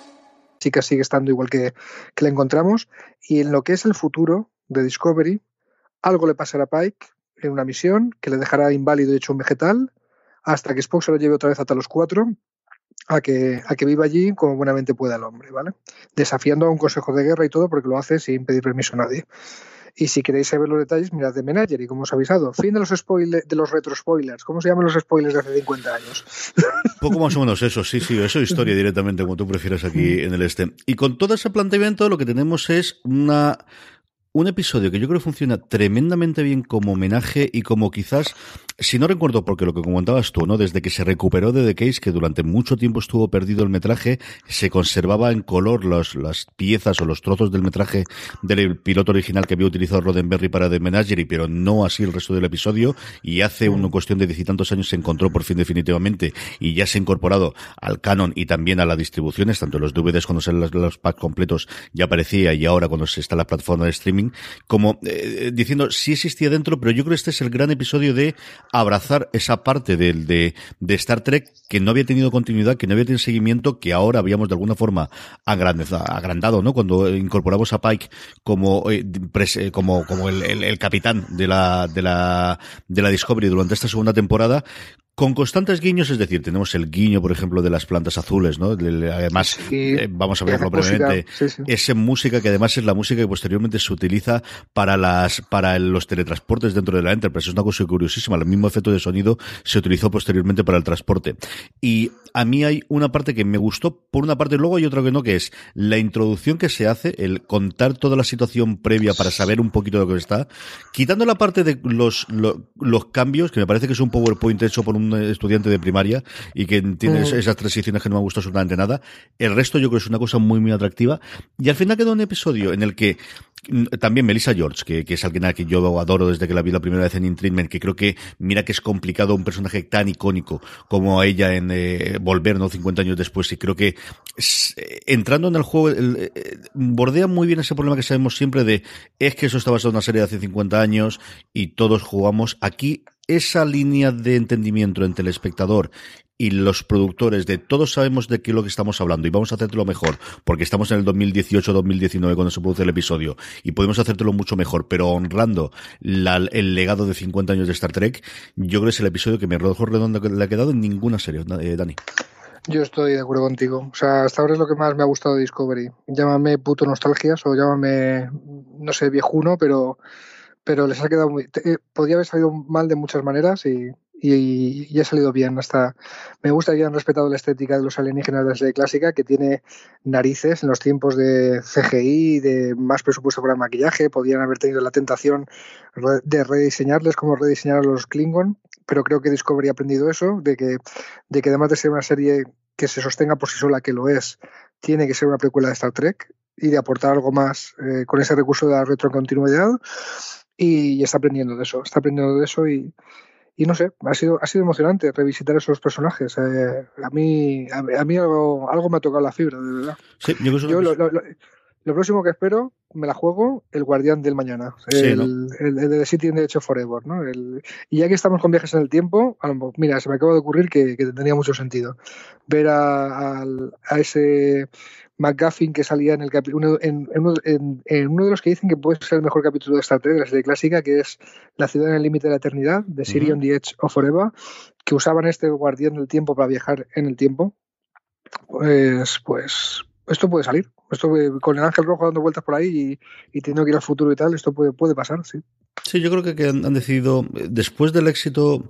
chica sigue estando igual que, que la encontramos. Y en lo que es el futuro de Discovery, algo le pasará a Pike en una misión que le dejará inválido y hecho un vegetal hasta que Spock se lo lleve otra vez hasta los cuatro a que, a que viva allí como buenamente pueda el hombre, ¿vale? Desafiando a un consejo de guerra y todo porque lo hace sin pedir permiso a nadie. Y si queréis saber los detalles, mirad de Menagerie, como os he avisado. Fin de los spoilers, de los retro spoilers. ¿Cómo se llaman los spoilers de hace 50 años? Poco más o menos eso, sí, sí, eso es historia directamente, como tú prefieras aquí en el este. Y con todo ese planteamiento, lo que tenemos es una un episodio que yo creo funciona tremendamente bien como homenaje y como quizás si no recuerdo, porque lo que comentabas tú, ¿no? Desde que se recuperó de The Case, que durante mucho tiempo estuvo perdido el metraje, se conservaba en color los, las piezas o los trozos del metraje del piloto original que había utilizado Roddenberry para The Menagerie, pero no así el resto del episodio, y hace una cuestión de diez y tantos años se encontró por fin definitivamente, y ya se ha incorporado al canon y también a las distribuciones, tanto los DVDs cuando salen los, los packs completos ya aparecía, y ahora cuando se está en la plataforma de streaming, como eh, diciendo, sí existía dentro, pero yo creo que este es el gran episodio de abrazar esa parte de, de, de Star Trek que no había tenido continuidad, que no había tenido seguimiento, que ahora habíamos de alguna forma agrandado, ¿no? Cuando incorporamos a Pike como, eh, eh, como, como el, el, el, capitán de la, de la, de la Discovery durante esta segunda temporada, con constantes guiños, es decir, tenemos el guiño, por ejemplo, de las plantas azules, ¿no? Además, sí, eh, vamos a verlo brevemente, sí, sí. esa música que además es la música que posteriormente se utiliza para las para los teletransportes dentro de la Enterprise. Es una cosa curiosísima, el mismo efecto de sonido se utilizó posteriormente para el transporte. Y a mí hay una parte que me gustó, por una parte luego hay otra que no, que es la introducción que se hace, el contar toda la situación previa para saber un poquito de lo que está, quitando la parte de los, los, los cambios, que me parece que es un PowerPoint hecho por un estudiante de primaria y que tiene mm. esas transiciones que no me ha gustado absolutamente nada. El resto yo creo que es una cosa muy, muy atractiva. Y al final queda un episodio en el que mm, también Melissa George, que, que, es alguien a quien yo adoro desde que la vi la primera vez en In Treatment, que creo que mira que es complicado un personaje tan icónico como ella en eh, Volver, ¿no? 50 años después, y creo que eh, entrando en el juego, el, eh, bordea muy bien ese problema que sabemos siempre de es que eso está basado en una serie de hace 50 años y todos jugamos. Aquí esa línea de entendimiento entre el espectador y los productores de todos sabemos de qué es lo que estamos hablando y vamos a hacértelo mejor porque estamos en el 2018-2019 cuando se produce el episodio y podemos hacértelo mucho mejor, pero honrando la, el legado de 50 años de Star Trek, yo creo que es el episodio que me rojo redondo que le ha quedado en ninguna serie, eh, Dani. Yo estoy de acuerdo contigo. O sea, hasta ahora es lo que más me ha gustado de Discovery. Llámame puto nostalgias o llámame, no sé, viejuno, pero pero les ha quedado muy. Eh, podría haber salido mal de muchas maneras y, y, ha salido bien. Hasta me gusta que hayan respetado la estética de los alienígenas de la serie clásica, que tiene narices en los tiempos de CGI, de más presupuesto para maquillaje. Podrían haber tenido la tentación de rediseñarles como rediseñar a los Klingon, pero creo que Discovery ha aprendido eso, de que, de que además de ser una serie que se sostenga por sí sola, que lo es, tiene que ser una precuela de Star Trek y de aportar algo más eh, con ese recurso de la retrocontinuidad y está aprendiendo de eso, está aprendiendo de eso y, y no sé, ha sido, ha sido emocionante revisitar esos personajes. Eh, a mí, a, a mí algo, algo, me ha tocado la fibra, de verdad. Sí, yo, yo lo, lo, lo, próximo que espero, me la juego, el Guardián del Mañana, el, sí, ¿no? el, el, de City in the of Forever. ¿no? El, y ya que estamos con viajes en el tiempo, mira, se me acaba de ocurrir que, que tendría mucho sentido ver a, a, a ese McGuffin que salía en, el uno, en, en, en, uno de los que dicen que puede ser el mejor capítulo de Star Trek, de la serie clásica, que es La ciudad en el límite de la eternidad, de Siri uh -huh. on the Edge of Forever, que usaban este guardián del tiempo para viajar en el tiempo. Pues, pues esto puede salir. Esto con el ángel rojo dando vueltas por ahí y, y teniendo que ir al futuro y tal, esto puede, puede pasar, sí. Sí, yo creo que, han, decidido, después del éxito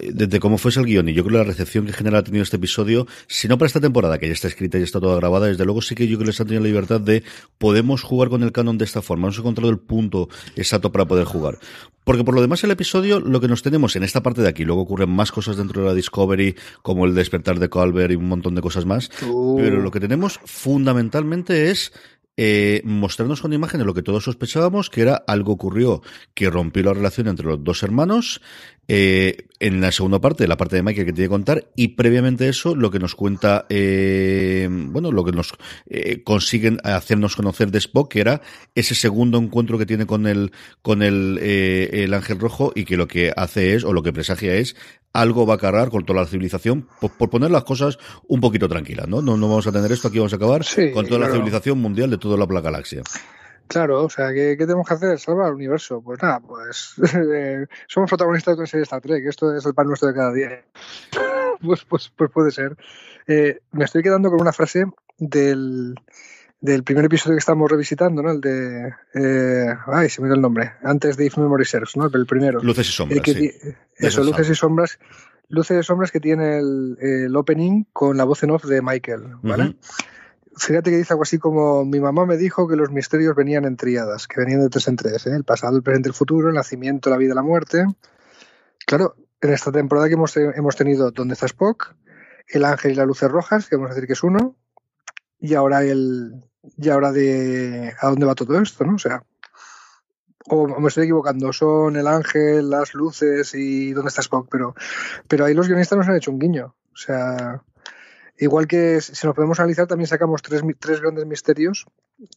de, de, cómo fuese el guion, y yo creo que la recepción que general ha tenido este episodio, si no para esta temporada, que ya está escrita y está toda grabada, desde luego sí que yo creo que les han tenido la libertad de podemos jugar con el canon de esta forma. Hemos encontrado el punto exacto para poder jugar. Porque por lo demás el episodio, lo que nos tenemos en esta parte de aquí, luego ocurren más cosas dentro de la Discovery, como el despertar de Calvert y un montón de cosas más, uh. pero lo que tenemos fundamentalmente es eh, mostrarnos con imágenes lo que todos sospechábamos, que era algo ocurrió que rompió la relación entre los dos hermanos, eh, en la segunda parte, la parte de Michael que tiene que contar, y previamente eso, lo que nos cuenta, eh, bueno, lo que nos eh, consiguen hacernos conocer de Spock, que era ese segundo encuentro que tiene con el, con el, eh, el ángel rojo, y que lo que hace es, o lo que presagia es, algo va a cargar con toda la civilización, por, por poner las cosas un poquito tranquilas, ¿no? ¿no? No vamos a tener esto, aquí vamos a acabar sí, con toda claro. la civilización mundial de toda la galaxia. Claro, o sea, ¿qué, ¿qué, tenemos que hacer? Salvar el universo. Pues nada, pues eh, somos protagonistas de una serie Star Trek, esto es el pan nuestro de cada día. pues, pues, pues puede ser. Eh, me estoy quedando con una frase del, del primer episodio que estamos revisitando, ¿no? El de. Eh, ay, se me dio el nombre. Antes de If Memory Serves, ¿no? El primero. Luces y sombras. que, sí. Eso, Luces y sombras. Luces y sombras que tiene el, el, opening con la voz en off de Michael, ¿vale? Uh -huh fíjate que dice algo así como mi mamá me dijo que los misterios venían en triadas, que venían de tres en tres, ¿eh? el pasado, el presente, el futuro, el nacimiento, la vida, la muerte. Claro, en esta temporada que hemos, hemos tenido Donde está Spock, El Ángel y las Luces Rojas, que vamos a decir que es uno, y ahora el y ahora de a dónde va todo esto, ¿no? O sea, o me estoy equivocando, son el ángel, las luces y dónde está Spock, pero, pero ahí los guionistas nos han hecho un guiño. O sea, igual que si nos podemos analizar, también sacamos tres, tres grandes misterios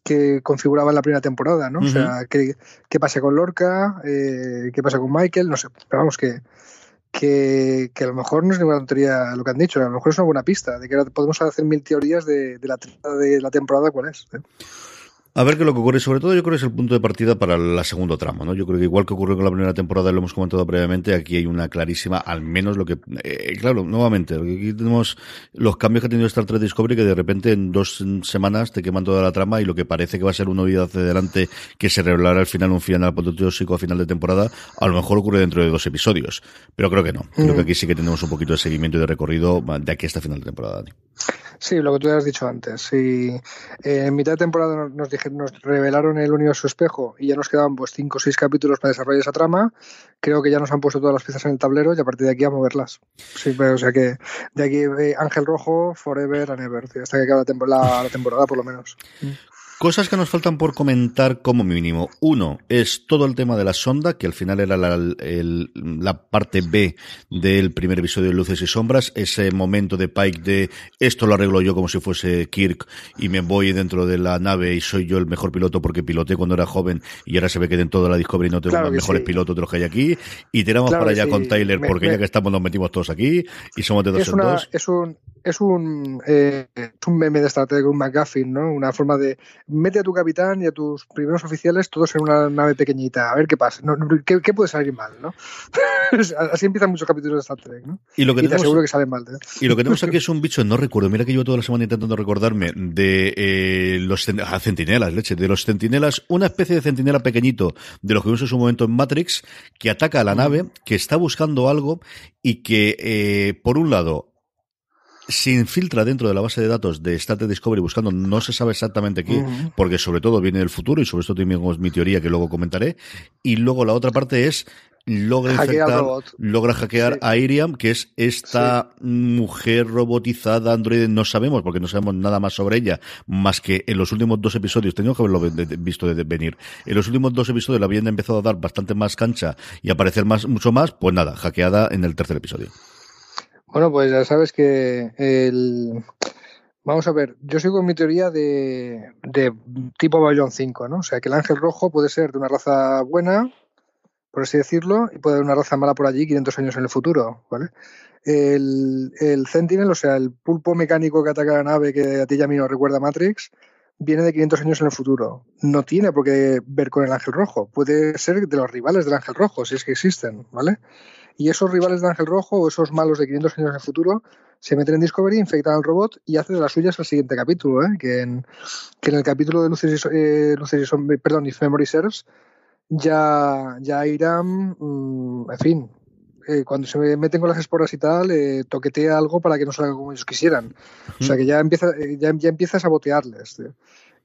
que configuraban la primera temporada, ¿no? O sea, ¿qué, qué pasa con Lorca? Eh, ¿Qué pasa con Michael? No sé, pero vamos que, que, que, a lo mejor no es ninguna tontería lo que han dicho, a lo mejor es una buena pista de que podemos hacer mil teorías de, de, la, de la temporada cuál es. ¿eh? A ver qué es lo que ocurre. Sobre todo, yo creo que es el punto de partida para la segunda trama, ¿no? Yo creo que igual que ocurrió con la primera temporada, lo hemos comentado previamente, aquí hay una clarísima, al menos lo que, eh, claro, nuevamente, aquí tenemos los cambios que ha tenido Star Trek Discovery, que de repente en dos semanas te queman toda la trama y lo que parece que va a ser una vida hacia adelante que se revelará al final un final apoteósico a final de temporada, a lo mejor ocurre dentro de dos episodios. Pero creo que no. Creo que mm. aquí sí que tenemos un poquito de seguimiento y de recorrido de aquí hasta final de temporada. Sí, lo que tú has dicho antes. Si eh, en mitad de temporada nos, nos revelaron el universo espejo y ya nos quedaban pues cinco o seis capítulos para desarrollar esa trama, creo que ya nos han puesto todas las piezas en el tablero y a partir de aquí a moverlas. Sí, o sea que de aquí eh, Ángel Rojo, Forever and Ever, hasta que acabe la, temporada, la temporada por lo menos. Cosas que nos faltan por comentar como mínimo. Uno es todo el tema de la sonda, que al final era la, la, parte B del primer episodio de Luces y Sombras. Ese momento de Pike de esto lo arreglo yo como si fuese Kirk y me voy dentro de la nave y soy yo el mejor piloto porque piloté cuando era joven y ahora se ve que en toda la Discovery no tengo los mejores pilotos de los que hay aquí. Y tiramos para allá con Tyler porque ya que estamos nos metimos todos aquí y somos de dos en dos. Es un, es un, eh, es un meme de estrategia, un McGuffin, ¿no? Una forma de mete a tu capitán y a tus primeros oficiales todos en una nave pequeñita, a ver qué pasa, ¿qué, puede salir mal, ¿no? Así empiezan muchos capítulos de Star Trek, ¿no? Y, lo que te aseguro que salen mal. ¿eh? Y lo que tenemos aquí es un bicho, no recuerdo, mira que llevo toda la semana intentando recordarme de eh, los ah, centinelas, leche, de los centinelas, una especie de centinela pequeñito de los que vimos en su momento en Matrix, que ataca a la nave, que está buscando algo y que, por un lado, se infiltra dentro de la base de datos de Star Discovery buscando no se sabe exactamente qué, porque sobre todo viene del futuro y sobre esto tenemos mi teoría que luego comentaré. Y luego la otra parte es logra infectar, logra hackear a Iriam, que es esta mujer robotizada, androide, no sabemos, porque no sabemos nada más sobre ella, más que en los últimos dos episodios, tenemos que haberlo visto de venir, en los últimos dos episodios la habían empezado a dar bastante más cancha y aparecer más, mucho más, pues nada, hackeada en el tercer episodio. Bueno, pues ya sabes que el... Vamos a ver, yo sigo mi teoría de, de tipo Babylon 5, ¿no? O sea, que el ángel rojo puede ser de una raza buena, por así decirlo, y puede haber una raza mala por allí 500 años en el futuro, ¿vale? El, el Sentinel, o sea, el pulpo mecánico que ataca la nave que a ti y a mí nos recuerda Matrix, viene de 500 años en el futuro. No tiene por qué ver con el ángel rojo. Puede ser de los rivales del ángel rojo, si es que existen, ¿vale? Y esos rivales de Ángel Rojo o esos malos de 500 años en el futuro se meten en Discovery, infectan al robot y hacen de las suyas el siguiente capítulo, ¿eh? que, en, que en el capítulo de Luces y, eh, Luces y perdón, If Memory Serves, ya, ya irán, mm, en fin, eh, cuando se meten con las esporas y tal, eh, toquetea algo para que no salga como ellos quisieran. O sea que ya empieza, eh, ya, ya empieza a sabotearles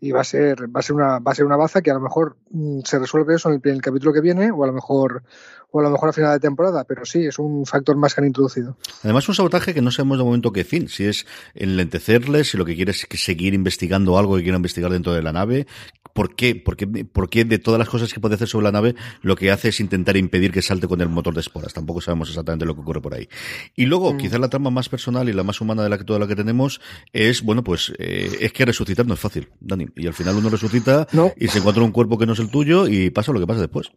y va a ser va a ser una va a ser una baza que a lo mejor mm, se resuelve eso en el, capítulo que viene o a lo mejor o a lo mejor a final de temporada pero sí es un factor más que han introducido además un sabotaje que no sabemos de momento qué fin si es enlentecerles si lo que quiere es seguir investigando algo que quiera investigar dentro de la nave ¿Por qué? ¿Por qué, de todas las cosas que puede hacer sobre la nave, lo que hace es intentar impedir que salte con el motor de esporas? Tampoco sabemos exactamente lo que ocurre por ahí. Y luego, mm. quizás la trama más personal y la más humana de la que toda la que tenemos es, bueno, pues, eh, es que resucitar no es fácil, Dani. Y al final uno resucita y se encuentra un cuerpo que no es el tuyo y pasa lo que pasa después.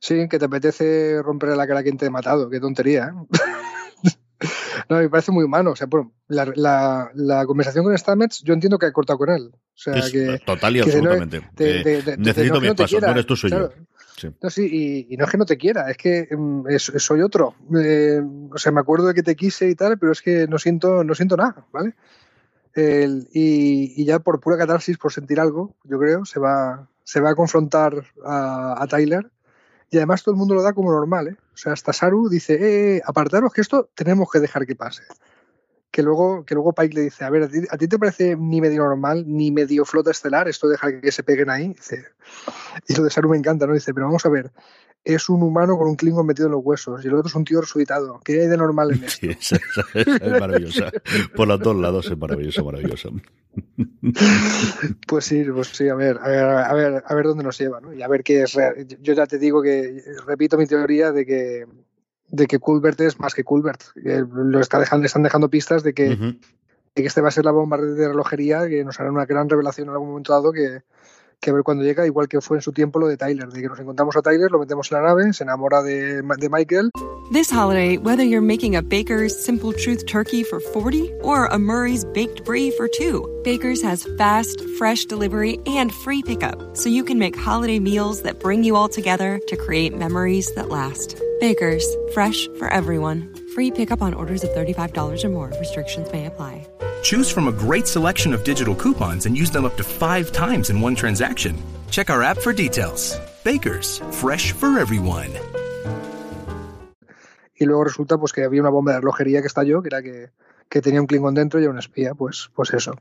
Sí, que te apetece romper la cara a quien te ha matado. Qué tontería, ¿eh? no, me parece muy humano. O sea, bueno, la, la, conversación con Stamets, yo entiendo que ha cortado con él. O sea, que, total y absolutamente. Eh, necesito mi paso, no eres tú, soy yo. Sí. No, sí, y, no es que no te quiera, es que mm, soy otro. Eh, o sea, me acuerdo de que te quise y tal, pero es que no siento, no siento nada, ¿vale? y, ya por pura catarsis, por sentir algo, yo creo, se va, se va a confrontar a, Tyler. Y además todo el mundo lo da como normal, ¿eh? O sea, hasta Saru dice, eh, apartaros que esto tenemos que dejar que pase. Que luego, que luego Pike le dice, a ver, ¿a ti, te parece ni medio normal, ni medio flota estelar esto de dejar que se peguen ahí? Dice, y lo de Saru me encanta, ¿no? Dice, pero vamos a ver, es un humano con un Klingon metido en los huesos y el otro es un tío resucitado. ¿Qué hay de normal en esto? Sí, es, maravillosa. Por los dos lados es maravillosa, maravillosa. Pues sí, pues sí, a ver, a ver, a ver, a ver dónde nos lleva, ¿no? Y a ver qué es real. Yo ya te digo que repito mi teoría de que de que Culbert es más que Culbert. Lo está dejando, están dejando pistas de que, uh -huh. de que este va a ser la bomba de relojería que nos hará una gran revelación en algún momento dado que, que a ver cuando llega, igual que fue en su tiempo lo de Tyler, de que nos encontramos a Tyler, lo metemos en la nave, se enamora de, de Michael. This holiday, whether you're making a Baker's Simple Truth turkey for 40 or a Murray's Baked Brie for two, Baker's has fast, fresh delivery and free pickup, so you can make holiday meals that bring you all together to create memories that last. Baker's, fresh for everyone. Free pickup on orders of $35 or more. Restrictions may apply. Choose from a great selection of digital coupons and use them up to five times in one transaction. Check our app for details. Bakers, fresh for everyone. Y luego resulta pues que había una bomba de relojería que estalló, que era que, que tenía un Klingon dentro y era un espía, pues, pues eso.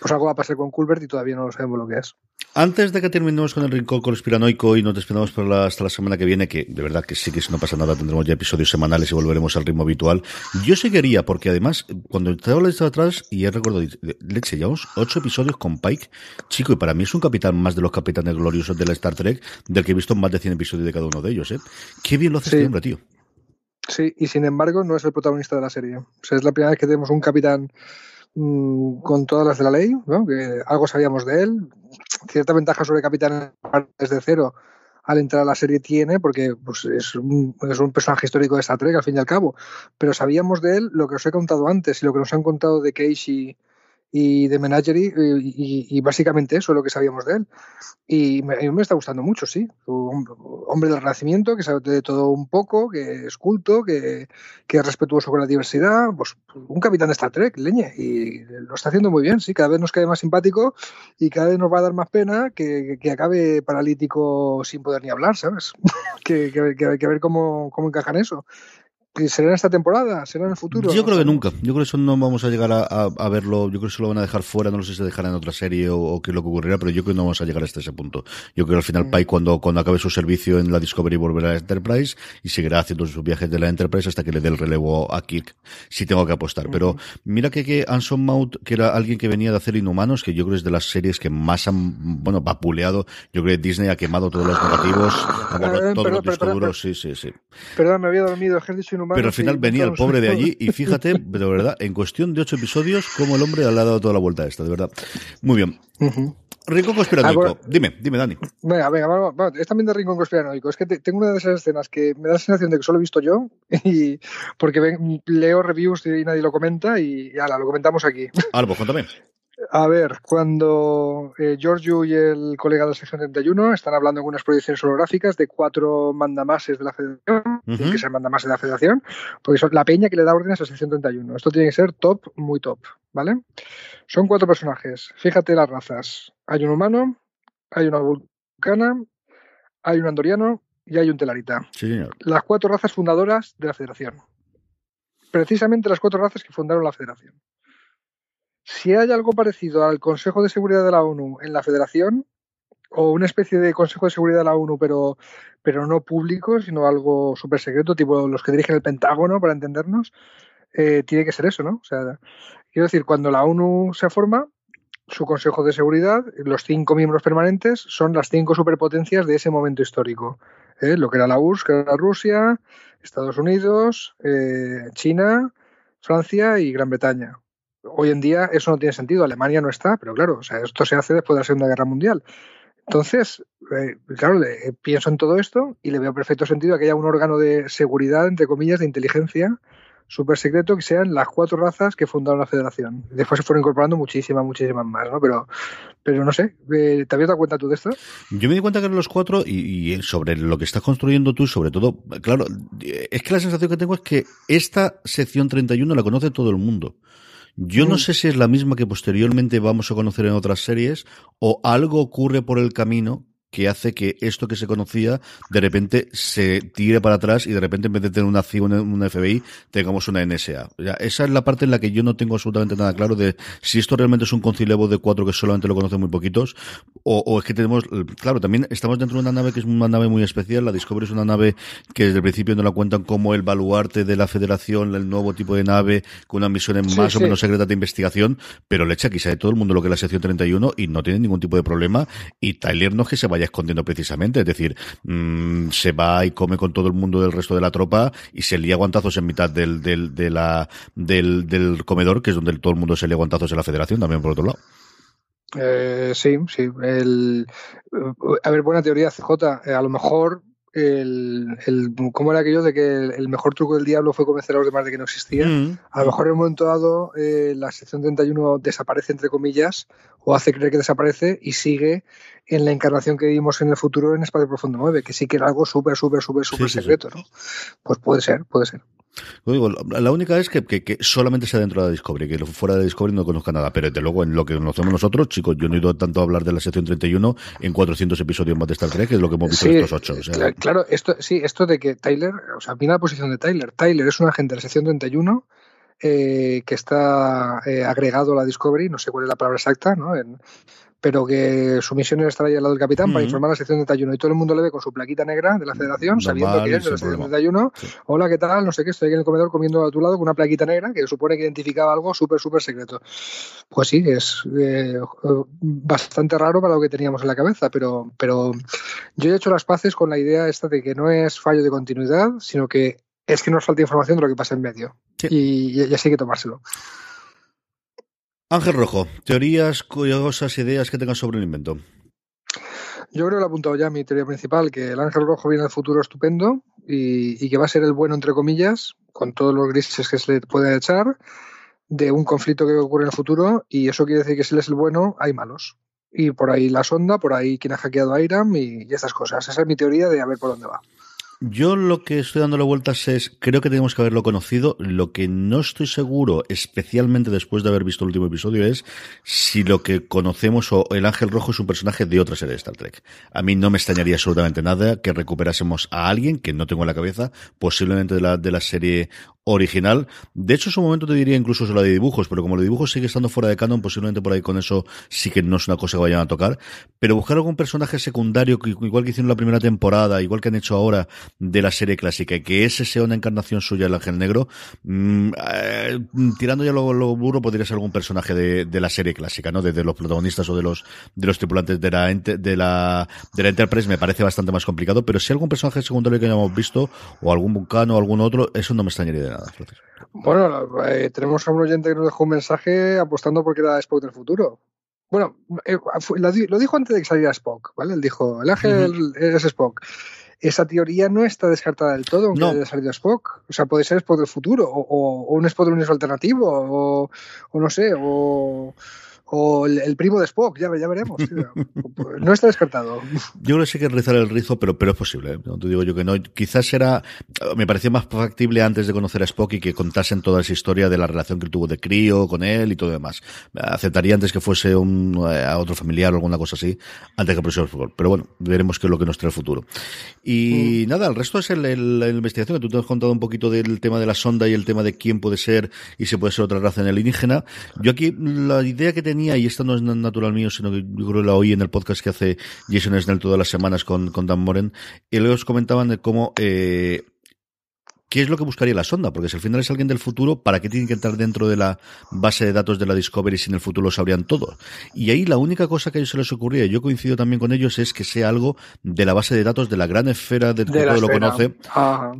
Pues algo va a pasar con Culbert y todavía no sabemos lo que es. Antes de que terminemos con el rincón conspiranoico y nos despidamos por la, hasta la semana que viene, que de verdad que sí que si no pasa nada tendremos ya episodios semanales y volveremos al ritmo habitual, yo seguiría, porque además, cuando estaba la lista atrás, y ya recuerdo, leche, llevamos ocho episodios con Pike, chico, y para mí es un capitán más de los capitanes gloriosos de la Star Trek, del que he visto más de 100 episodios de cada uno de ellos, ¿eh? Qué bien lo hace sí. este hombre, tío. Sí, y sin embargo no es el protagonista de la serie. O sea, es la primera vez que tenemos un capitán mmm, con todas las de la ley, ¿no? que algo sabíamos de él. Cierta ventaja sobre capitán desde cero al entrar a la serie tiene, porque pues, es, un, es, un, personaje histórico de Star Trek, al fin y al cabo. Pero sabíamos de él lo que os he contado antes y lo que nos han contado de Casey y de Menagerie y, y, y, básicamente eso es lo que sabíamos de él. Y me, a mí me está gustando mucho, sí. Un hombre del Renacimiento que sabe de todo un poco, que es culto, que, que, es respetuoso con la diversidad. Pues un capitán de Star Trek, leñe. Y lo está haciendo muy bien, sí. Cada vez nos cae más simpático y cada vez nos va a dar más pena que, que acabe paralítico sin poder ni hablar, ¿sabes? que, que, ver cómo, cómo encajan eso. ¿Será en esta temporada? ¿Será en el futuro? Yo creo que nunca. Yo creo que eso no vamos a llegar a, a, a, verlo. Yo creo que eso lo van a dejar fuera. No lo sé si se dejará en otra serie o, o, qué es lo que ocurrirá, pero yo creo que no vamos a llegar hasta ese punto. Yo creo que al final mm. Pike, cuando, cuando acabe su servicio en la Discovery, volverá a la Enterprise y seguirá haciendo sus viajes de la Enterprise hasta que le dé el relevo a Kirk. Si tengo que apostar. Mm. Pero mira que, que Anson Mount, que era alguien que venía de hacer Inhumanos, que yo creo que es de las series que más han, bueno, vapuleado. Yo creo que Disney ha quemado todos los negativos, ha quemado todos los discos duros. Sí, sí, sí. Perdón, me había dormido. Has dicho Pero al final venía el pobre de allí y fíjate, de verdad, en cuestión de ocho episodios, como el hombre le ha dado toda la vuelta a esta, de verdad. Muy bien. Uh -huh. Rincón conspiranoico. Ah, bueno, dime, dime, Dani. Venga, venga, vamos, vamos. es también de Rincón conspiranoico. Es que te, tengo una de esas escenas que me da la sensación de que solo he visto yo, y porque ven, leo reviews y nadie lo comenta, y ya, lo comentamos aquí. Ahora, pues cuéntame. A ver, cuando eh, Giorgio y el colega de la sección 31 están hablando en unas proyecciones holográficas de cuatro mandamases de la federación, uh -huh. que ser mandamases de la federación, porque son la peña que le da órdenes a la sección 31. Esto tiene que ser top, muy top, ¿vale? Son cuatro personajes. Fíjate las razas. Hay un humano, hay una vulcana, hay un andoriano y hay un telarita. Sí, señor. Las cuatro razas fundadoras de la federación. Precisamente las cuatro razas que fundaron la federación. Si hay algo parecido al Consejo de Seguridad de la ONU en la Federación, o una especie de Consejo de Seguridad de la ONU, pero, pero no público, sino algo súper secreto, tipo los que dirigen el Pentágono, para entendernos, eh, tiene que ser eso, ¿no? O sea, quiero decir, cuando la ONU se forma, su Consejo de Seguridad, los cinco miembros permanentes, son las cinco superpotencias de ese momento histórico. ¿eh? Lo que era la URSS, que era Rusia, Estados Unidos, eh, China, Francia y Gran Bretaña hoy en día eso no tiene sentido. Alemania no está, pero claro, o sea, esto se hace después de la Segunda Guerra Mundial. Entonces, eh, claro, le, eh, pienso en todo esto y le veo perfecto sentido que haya un órgano de seguridad, entre comillas, de inteligencia súper secreto que sean las cuatro razas que fundaron la federación. Después se fueron incorporando muchísimas, muchísimas más, ¿no? Pero, pero no sé, eh, ¿te habías dado cuenta tú de esto? Yo me di cuenta que eran los cuatro y, y, sobre lo que estás construyendo tú, sobre todo, claro, es que la sensación que tengo es que esta sección 31 la conoce todo el mundo. Yo no sé si es la misma que posteriormente vamos a conocer en otras series o algo ocurre por el camino que hace que esto que se conocía de repente se tire para atrás y de repente en vez de tener una una FBI, tengamos una NSA. esa es la parte en la que yo no tengo absolutamente nada claro de si esto realmente es un concilebo de cuatro que solamente lo conocen muy poquitos, o, es que tenemos, claro, también estamos dentro de una nave que es una nave muy especial, la Discovery es una nave que desde el principio no la cuentan como el baluarte de la Federación, el nuevo tipo de nave, con una misión más o menos secreta de investigación, pero le echa quizá de todo el mundo lo que es la sección 31 y no tiene ningún tipo de problema, y Tyler no es que se vaya escondiendo precisamente, es decir, mmm, se va y come con todo el mundo del resto de la tropa y se lía guantazos en mitad del, del, del, comedor, que es donde todo el mundo se lía guantazos en la federación, también por otro lado. Eh, sí, sí. El, a ver, buena teoría, CJ. Eh, a lo mejor el, el, ¿cómo era aquello de que el, mejor truco del diablo fue convencer a los demás de que no existía? Mm. A lo mejor en un momento dado eh, la sección 31 desaparece, entre comillas, o hace creer que desaparece y sigue en la encarnación que vimos en el futuro en Espacio Profundo 9, que sí que era algo súper, súper, súper, súper secreto, ¿no? Pues puede ser, puede ser. La única es que, que, solamente sea dentro de la Discovery, que fuera de Discovery no conozca nada, pero desde luego en lo que conocemos nosotros, chicos, yo no he ido tanto a hablar de la sección 31 en 400 episodios más de Star Trek, que es lo que hemos visto en estos ocho. Claro, esto, sí, esto de que Tyler, o sea, mira la posición de Tyler. Tyler es un agente de la sección 31 eh, que está eh, agregado a la Discovery, no sé cuál es la palabra exacta, ¿no? En, pero que su misión era estar ahí al lado del capitán para informar a la sección 31 y todo el mundo le ve con su plaquita negra de la federación, sabiendo que es de la sección 31. Hola, ¿qué tal? No sé qué, estoy aquí en el comedor comiendo a tu lado con una plaquita negra que supone que identificaba algo súper, súper secreto. Pues sí, es eh, bastante raro para lo que teníamos en la cabeza, pero, pero yo he hecho las paces con la idea esta de que no es fallo de continuidad, sino que es que nos falta información de lo que pasa en medio. Y, y así hay que tomárselo. Ángel Rojo, teorías, curiosas, ideas que tengas sobre el invento. Yo creo que lo he apuntado ya mi teoría principal, que el Ángel Rojo viene al futuro estupendo y, que va a ser el bueno, entre comillas, con todos los grises que se le puede echar, de un conflicto que ocurre en el futuro y eso quiere decir que si él es el bueno, hay malos. Y por ahí la sonda, por ahí quien ha hackeado a Iram y, y estas cosas. Esa es mi teoría de a ver por dónde va. Yo lo que estoy dándole vueltas es, creo que tenemos que haberlo conocido. Lo que no estoy seguro, especialmente después de haber visto el último episodio, es si lo que conocemos o el Ángel Rojo es un personaje de otra serie de Star Trek. A mí no me extrañaría absolutamente nada que recuperásemos a alguien que no tengo en la cabeza, posiblemente de la, de la serie original. De hecho, en su momento te diría incluso la de dibujos, pero como el dibujo sigue estando fuera de canon, posiblemente por ahí con eso sí que no es una cosa que vayan a tocar. Pero buscar algún personaje secundario, igual que hicieron la primera temporada, igual que han hecho ahora de la serie clásica, y que ese sea una encarnación suya, el Ángel Negro, mm, eh, tirando ya lo, lo, burro, podría ser algún personaje de, de la serie clásica, ¿no? De, los protagonistas o de los, de los tripulantes de la, de la, de la Enterprise me parece bastante más complicado, pero si algún personaje secundario que hayamos visto, o algún vulcano o algún otro, eso no me extrañaría bueno, eh, tenemos a un oyente que nos dejó un mensaje apostando porque era Spock del futuro. Bueno, eh, lo dijo antes de que saliera Spock, ¿vale? Él dijo, el ángel es Spock. Esa teoría no está descartada del todo, aunque no. haya salido Spock. O sea, puede ser Spock del futuro, o, un Spock del universo alternativo, o, o no sé, o o el, primo de Spock, ya, ya veremos. no está descartado. Yo creo que sí que rizar el rizo, pero, pero es posible. ¿eh? No te digo yo que no. Quizás era, me parecía más factible antes de conocer a Spock y que contasen toda esa historia de la relación que tuvo de crío con él y todo demás. Aceptaría antes que fuese un, eh, a otro familiar o alguna cosa así, antes que el profesor Spock. Pero bueno, veremos qué es lo que nos trae el futuro. Y mm. nada, el resto es el, la investigación que tú te has contado un poquito del tema de la sonda y el tema de quién puede ser y si puede ser otra raza en el alienígena. Yo aquí, la idea que tenía y esta no es natural mío, sino que yo creo que la oí en el podcast que hace Jason Snell todas las semanas con, con Dan Moren, y ellos comentaban de cómo eh, ¿Qué es lo que buscaría la sonda? Porque si al final es alguien del futuro, ¿para qué tiene que entrar dentro de la base de datos de la Discovery si en el futuro lo sabrían todo? Y ahí la única cosa que a ellos se les ocurría, y yo coincido también con ellos, es que sea algo de la base de datos de la gran esfera del que todo lo conoce,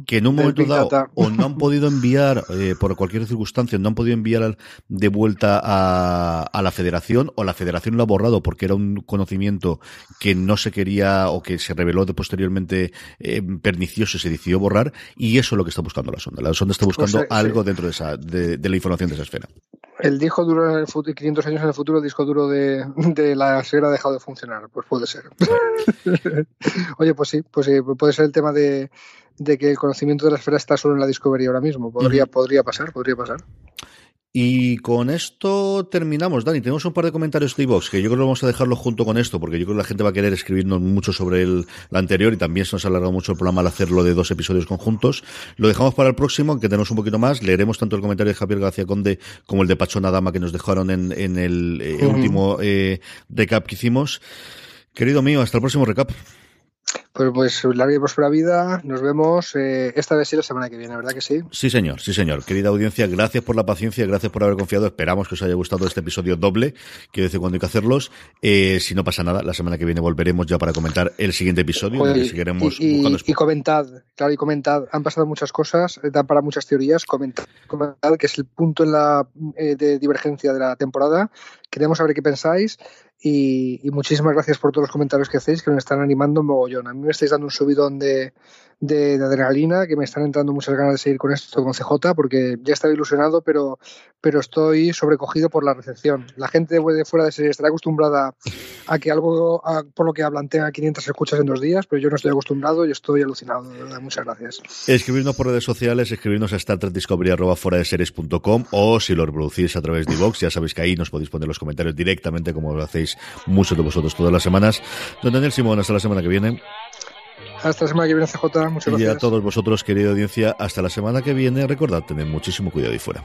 que en un momento dado o no han podido enviar, eh, por cualquier circunstancia, no han podido enviar de vuelta a, a la federación, o la federación lo ha borrado porque era un conocimiento que no se quería o que se reveló de posteriormente eh, pernicioso y se decidió borrar, y eso es lo que está buscando la sonda. La sonda está buscando pues, eh, algo dentro de, esa, de, la información de esa esfera. El disco duro en el futuro, 500 años en el futuro, el disco duro de, de la esfera ha dejado de funcionar. Pues puede ser. Oye, pues sí, pues sí, puede ser el tema de, de, que el conocimiento de la esfera está solo en la Discovery ahora mismo. Podría, podría pasar, podría pasar. Y con esto terminamos, Dani. Tenemos un par de comentarios de iVox que yo creo que vamos a dejarlo junto con esto, porque yo creo que la gente va a querer escribirnos mucho sobre el, anterior y también se nos ha alargado mucho el programa al hacerlo de dos episodios conjuntos. Lo dejamos para el próximo, que tenemos un poquito más. Leeremos tanto el comentario de Javier García Conde como el de Pachona Dama que nos dejaron en, en el eh, último eh, recap que hicimos. Querido mío, hasta el próximo recap. Pues, pues larga y próspera vida. Nos vemos eh, esta vez sí la semana que viene, ¿verdad que sí? Sí, señor, sí, señor. Querida audiencia, gracias por la paciencia, gracias por haber confiado. Esperamos que os haya gustado este episodio doble, quiero decir cuando hay que hacerlos. Eh, si no pasa nada, la semana que viene volveremos ya para comentar el siguiente episodio. y, y, comentad, claro, y comentad. Han pasado muchas cosas, eh, dan para muchas teorías. Comentad, comentad que es el punto en la de divergencia de la temporada. Queremos saber qué pensáis y, muchísimas gracias por todos los comentarios que hacéis, que nos están animando mogollón. A mí me estáis dando un subidón de, de, adrenalina, que me están entrando muchas ganas de seguir con esto con CJ, porque ya estaba ilusionado, pero, pero estoy sobrecogido por la recepción. La gente de fuera de serie estará acostumbrada a que algo, por lo que hablan, tenga 500 escuchas en dos días, pero yo no estoy acostumbrado y estoy alucinado. De verdad, muchas gracias. Escribirnos por redes sociales, escribirnos a StarTrekDiscovery.com o si lo reproducís a través de Vox, ya sabéis que ahí nos podéis poner los comentarios directamente, como lo hacéis muchos de vosotros todas las semanas. Don Daniel Simón, hasta la semana que viene. Hasta la semana que viene, CJ. Muchas gracias. Y a todos vosotros, querida audiencia, hasta la semana que viene. Recordad, tener muchísimo cuidado ahí fuera.